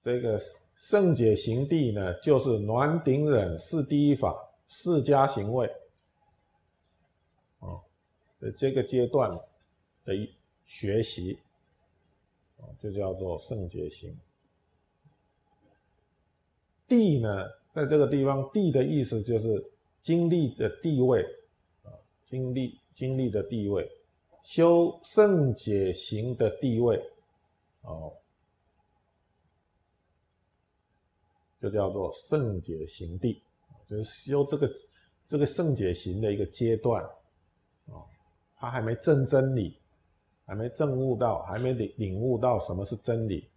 这个圣解行地呢，就是暖顶忍是第一法四加行位，哦，这个阶段的学习，哦，就叫做圣解行。地呢，在这个地方，地的意思就是经历的地位，啊，经历经历的地位，修圣解行的地位，哦，就叫做圣解行地，就是修这个这个圣解行的一个阶段，哦，他还没证真理，还没证悟到，还没领领悟到什么是真理，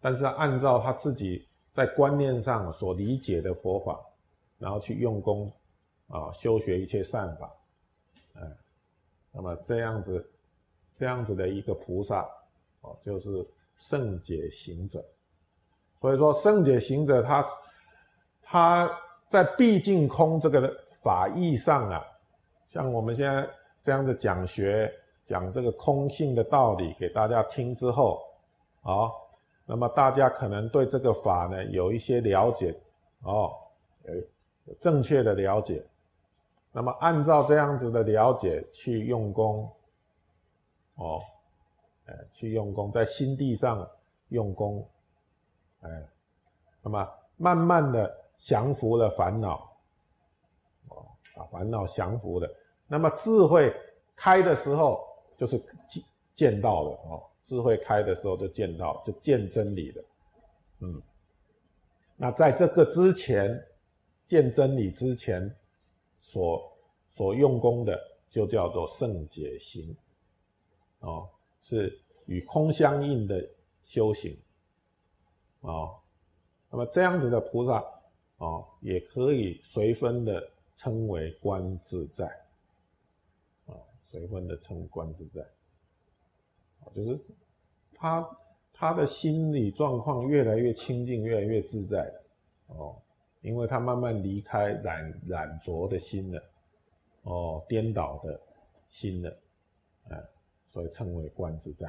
但是他按照他自己。在观念上所理解的佛法，然后去用功，啊，修学一切善法，哎，那么这样子，这样子的一个菩萨，哦，就是圣解行者。所以说，圣解行者他他在毕竟空这个法义上啊，像我们现在这样子讲学讲这个空性的道理给大家听之后，啊。那么大家可能对这个法呢有一些了解哦，有正确的了解。那么按照这样子的了解去用功，哦，哎，去用功，在心地上用功，哎，那么慢慢的降服了烦恼，哦，把烦恼降服了。那么智慧开的时候，就是见见到了哦。智慧开的时候就见到，就见真理了，嗯，那在这个之前，见真理之前，所所用功的就叫做圣解行，哦，是与空相应的修行，哦，那么这样子的菩萨，哦，也可以随分的称为观自在，啊，随分的称观自在。就是他他的心理状况越来越清净，越来越自在了。哦，因为他慢慢离开染染浊的心了，哦，颠倒的心了，哎，所以称为观自在。